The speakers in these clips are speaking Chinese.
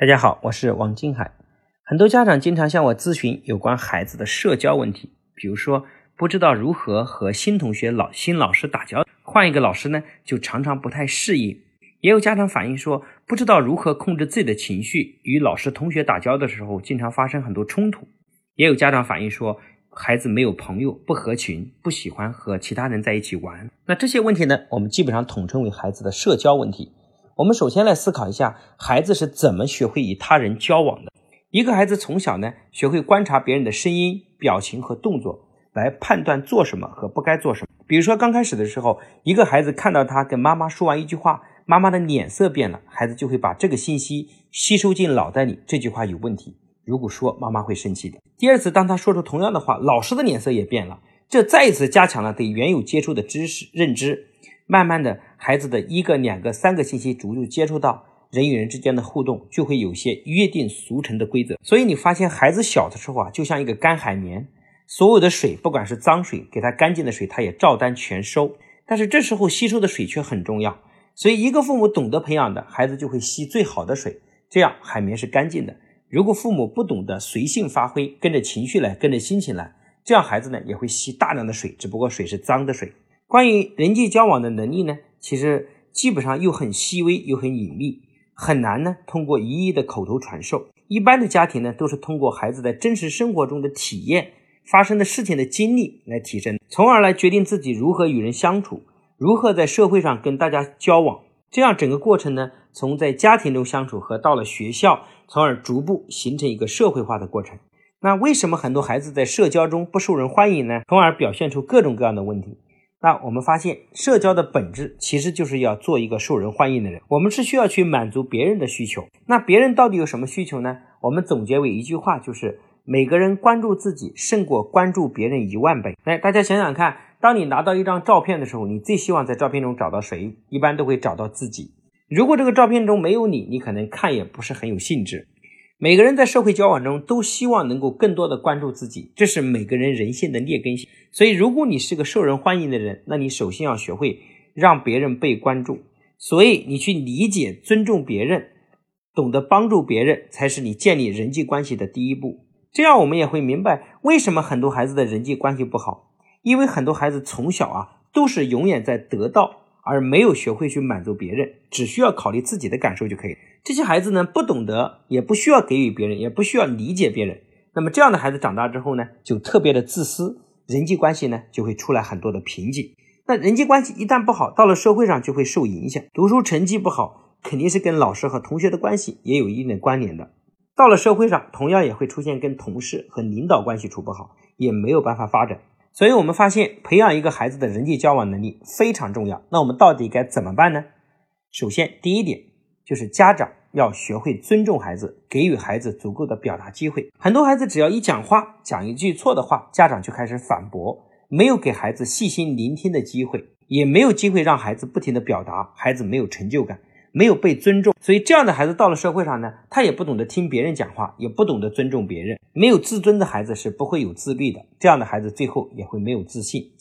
大家好，我是王金海。很多家长经常向我咨询有关孩子的社交问题，比如说不知道如何和新同学、老新老师打交，换一个老师呢就常常不太适应。也有家长反映说，不知道如何控制自己的情绪，与老师、同学打交的时候经常发生很多冲突。也有家长反映说，孩子没有朋友，不合群，不喜欢和其他人在一起玩。那这些问题呢，我们基本上统称为孩子的社交问题。我们首先来思考一下，孩子是怎么学会与他人交往的。一个孩子从小呢，学会观察别人的声音、表情和动作，来判断做什么和不该做什么。比如说，刚开始的时候，一个孩子看到他跟妈妈说完一句话，妈妈的脸色变了，孩子就会把这个信息吸收进脑袋里。这句话有问题，如果说妈妈会生气的。第二次，当他说出同样的话，老师的脸色也变了，这再一次加强了对原有接触的知识认知。慢慢的，孩子的一个、两个、三个信息逐步接触到人与人之间的互动，就会有些约定俗成的规则。所以你发现孩子小的时候啊，就像一个干海绵，所有的水，不管是脏水，给他干净的水，他也照单全收。但是这时候吸收的水却很重要，所以一个父母懂得培养的孩子，就会吸最好的水，这样海绵是干净的。如果父母不懂得随性发挥，跟着情绪来，跟着心情来，这样孩子呢也会吸大量的水，只不过水是脏的水。关于人际交往的能力呢，其实基本上又很细微又很隐秘，很难呢通过一一的口头传授。一般的家庭呢，都是通过孩子在真实生活中的体验、发生的事情的经历来提升，从而来决定自己如何与人相处，如何在社会上跟大家交往。这样整个过程呢，从在家庭中相处和到了学校，从而逐步形成一个社会化的过程。那为什么很多孩子在社交中不受人欢迎呢？从而表现出各种各样的问题。那我们发现，社交的本质其实就是要做一个受人欢迎的人。我们是需要去满足别人的需求。那别人到底有什么需求呢？我们总结为一句话，就是每个人关注自己胜过关注别人一万倍。来，大家想想看，当你拿到一张照片的时候，你最希望在照片中找到谁？一般都会找到自己。如果这个照片中没有你，你可能看也不是很有兴致。每个人在社会交往中都希望能够更多的关注自己，这是每个人人性的劣根性。所以，如果你是个受人欢迎的人，那你首先要学会让别人被关注。所以，你去理解、尊重别人，懂得帮助别人，才是你建立人际关系的第一步。这样，我们也会明白为什么很多孩子的人际关系不好，因为很多孩子从小啊都是永远在得到。而没有学会去满足别人，只需要考虑自己的感受就可以。这些孩子呢，不懂得，也不需要给予别人，也不需要理解别人。那么这样的孩子长大之后呢，就特别的自私，人际关系呢就会出来很多的瓶颈。那人际关系一旦不好，到了社会上就会受影响。读书成绩不好，肯定是跟老师和同学的关系也有一定的关联的。到了社会上，同样也会出现跟同事和领导关系处不好，也没有办法发展。所以，我们发现培养一个孩子的人际交往能力非常重要。那我们到底该怎么办呢？首先，第一点就是家长要学会尊重孩子，给予孩子足够的表达机会。很多孩子只要一讲话，讲一句错的话，家长就开始反驳，没有给孩子细心聆听的机会，也没有机会让孩子不停的表达，孩子没有成就感。没有被尊重，所以这样的孩子到了社会上呢，他也不懂得听别人讲话，也不懂得尊重别人。没有自尊的孩子是不会有自律的，这样的孩子最后也会没有自信。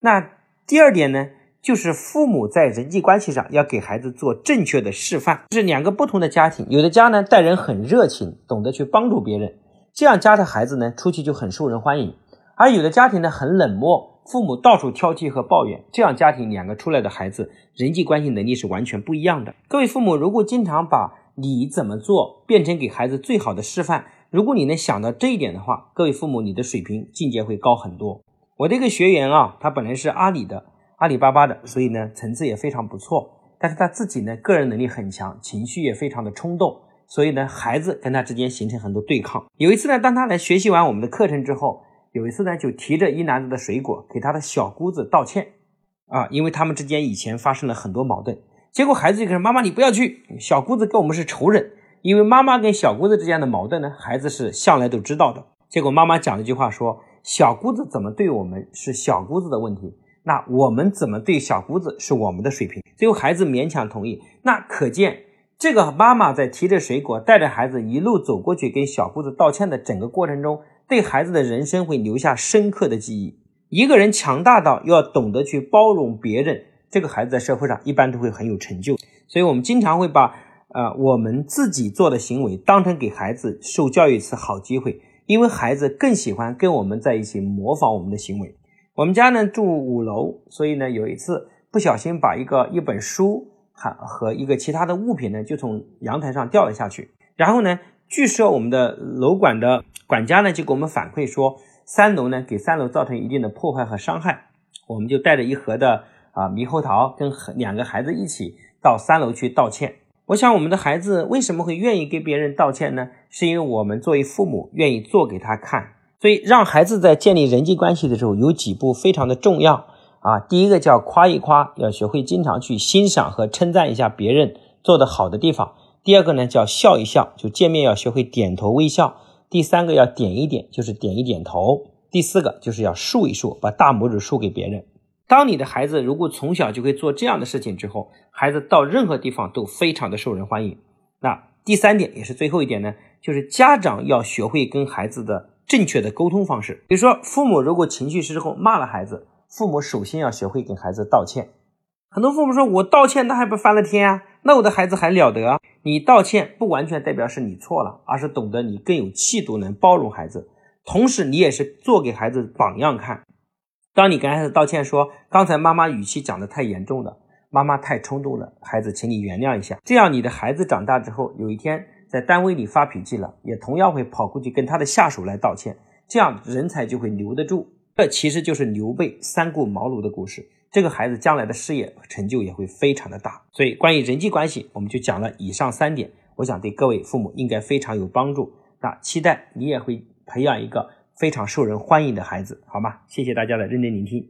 那第二点呢，就是父母在人际关系上要给孩子做正确的示范。是两个不同的家庭，有的家呢待人很热情，懂得去帮助别人，这样家的孩子呢出去就很受人欢迎；而有的家庭呢很冷漠。父母到处挑剔和抱怨，这样家庭两个出来的孩子人际关系能力是完全不一样的。各位父母，如果经常把你怎么做变成给孩子最好的示范，如果你能想到这一点的话，各位父母，你的水平境界会高很多。我的一个学员啊，他本来是阿里的，阿里巴巴的，所以呢层次也非常不错，但是他自己呢个人能力很强，情绪也非常的冲动，所以呢孩子跟他之间形成很多对抗。有一次呢，当他来学习完我们的课程之后。有一次呢，就提着一篮子的水果给他的小姑子道歉，啊，因为他们之间以前发生了很多矛盾。结果孩子就说：“妈妈，你不要去，小姑子跟我们是仇人。”因为妈妈跟小姑子之间的矛盾呢，孩子是向来都知道的。结果妈妈讲了一句话，说：“小姑子怎么对我们是小姑子的问题，那我们怎么对小姑子是我们的水平。”最后孩子勉强同意。那可见这个妈妈在提着水果带着孩子一路走过去跟小姑子道歉的整个过程中。对孩子的人生会留下深刻的记忆。一个人强大到要懂得去包容别人，这个孩子在社会上一般都会很有成就。所以，我们经常会把呃，我们自己做的行为当成给孩子受教育一次好机会，因为孩子更喜欢跟我们在一起模仿我们的行为。我们家呢住五楼，所以呢有一次不小心把一个一本书还和一个其他的物品呢就从阳台上掉了下去。然后呢，据说我们的楼管的管家呢就给我们反馈说，三楼呢给三楼造成一定的破坏和伤害。我们就带着一盒的啊猕猴桃，跟两个孩子一起到三楼去道歉。我想，我们的孩子为什么会愿意给别人道歉呢？是因为我们作为父母愿意做给他看。所以，让孩子在建立人际关系的时候，有几步非常的重要啊。第一个叫夸一夸，要学会经常去欣赏和称赞一下别人做的好的地方。第二个呢，叫笑一笑，就见面要学会点头微笑。第三个要点一点，就是点一点头。第四个就是要竖一竖，把大拇指竖给别人。当你的孩子如果从小就会做这样的事情之后，孩子到任何地方都非常的受人欢迎。那第三点也是最后一点呢，就是家长要学会跟孩子的正确的沟通方式。比如说，父母如果情绪失控骂了孩子，父母首先要学会跟孩子道歉。很多父母说：“我道歉那还不翻了天啊？那我的孩子还了得？”你道歉不完全代表是你错了，而是懂得你更有气度，能包容孩子，同时你也是做给孩子榜样看。当你跟孩子道歉说：“刚才妈妈语气讲的太严重了，妈妈太冲动了，孩子，请你原谅一下。”这样，你的孩子长大之后，有一天在单位里发脾气了，也同样会跑过去跟他的下属来道歉，这样人才就会留得住。这其实就是刘备三顾茅庐的故事。这个孩子将来的事业成就也会非常的大。所以，关于人际关系，我们就讲了以上三点，我想对各位父母应该非常有帮助。那期待你也会培养一个。非常受人欢迎的孩子，好吗？谢谢大家的认真聆听。